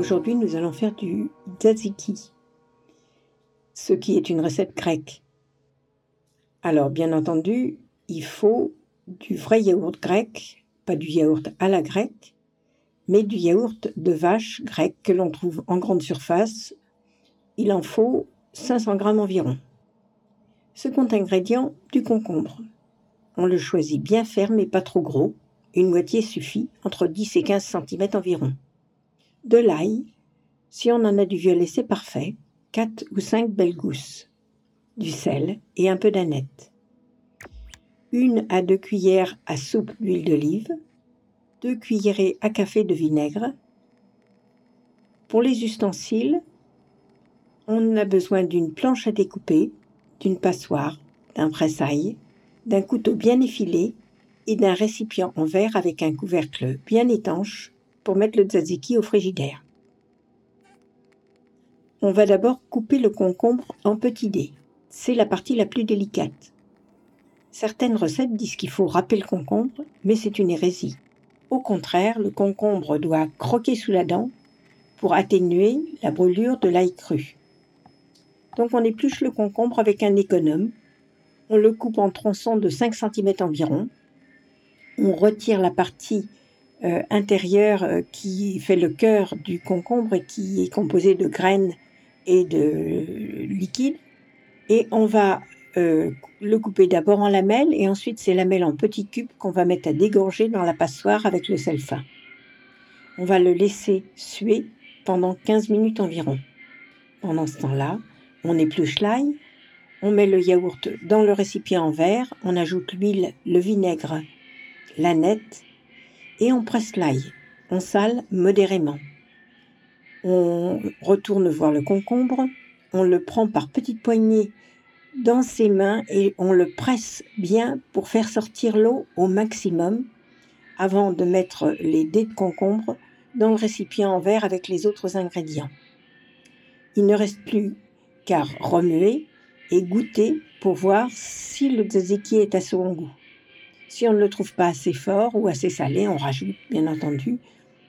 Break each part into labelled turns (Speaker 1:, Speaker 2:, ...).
Speaker 1: Aujourd'hui, nous allons faire du tzatziki, ce qui est une recette grecque. Alors, bien entendu, il faut du vrai yaourt grec, pas du yaourt à la grecque, mais du yaourt de vache grec que l'on trouve en grande surface. Il en faut 500 grammes environ. Second ingrédient, du concombre. On le choisit bien ferme et pas trop gros. Une moitié suffit, entre 10 et 15 cm environ. De l'ail. Si on en a du violet, c'est parfait. 4 ou 5 belles gousses. Du sel et un peu d'aneth. Une à deux cuillères à soupe d'huile d'olive. Deux cuillerées à café de vinaigre. Pour les ustensiles, on a besoin d'une planche à découper, d'une passoire, d'un presse-ail, d'un couteau bien effilé et d'un récipient en verre avec un couvercle bien étanche pour mettre le tzatziki au frigidaire. On va d'abord couper le concombre en petits dés. C'est la partie la plus délicate. Certaines recettes disent qu'il faut râper le concombre, mais c'est une hérésie. Au contraire, le concombre doit croquer sous la dent pour atténuer la brûlure de l'ail cru. Donc on épluche le concombre avec un économe. On le coupe en tronçons de 5 cm environ. On retire la partie euh, euh, qui fait le cœur du concombre et qui est composée de graines et de liquide. Et on va euh, le couper d'abord en lamelles et ensuite ces lamelles en petits cubes qu'on va mettre à dégorger dans la passoire avec le sel fin. On va le laisser suer pendant 15 minutes environ. Pendant ce temps-là, on épluche l'ail, on met le yaourt dans le récipient en verre, on ajoute l'huile, le vinaigre, la nette et on presse l'ail. On sale modérément. On retourne voir le concombre, on le prend par petites poignées dans ses mains et on le presse bien pour faire sortir l'eau au maximum avant de mettre les dés de concombre dans le récipient en verre avec les autres ingrédients. Il ne reste plus car remuer et goûter pour voir si le tzatziki est à son goût. Si on ne le trouve pas assez fort ou assez salé, on rajoute bien entendu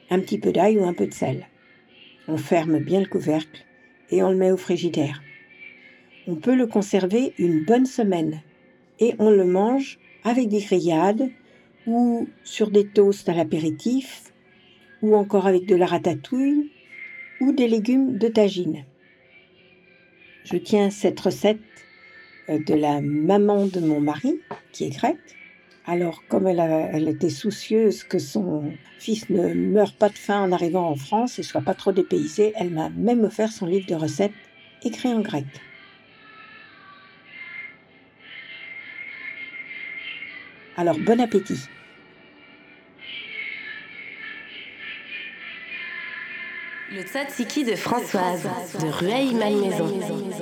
Speaker 1: un petit peu d'ail ou un peu de sel. On ferme bien le couvercle et on le met au frigidaire. On peut le conserver une bonne semaine et on le mange avec des grillades ou sur des toasts à l'apéritif ou encore avec de la ratatouille ou des légumes de tagine. Je tiens cette recette euh, de la maman de mon mari, qui est grecque. Alors, comme elle, était soucieuse que son fils ne meure pas de faim en arrivant en France et soit pas trop dépaysé, elle m'a même offert son livre de recettes écrit en grec. Alors, bon appétit
Speaker 2: Le tzatziki de Françoise de Rueil-Malmaison.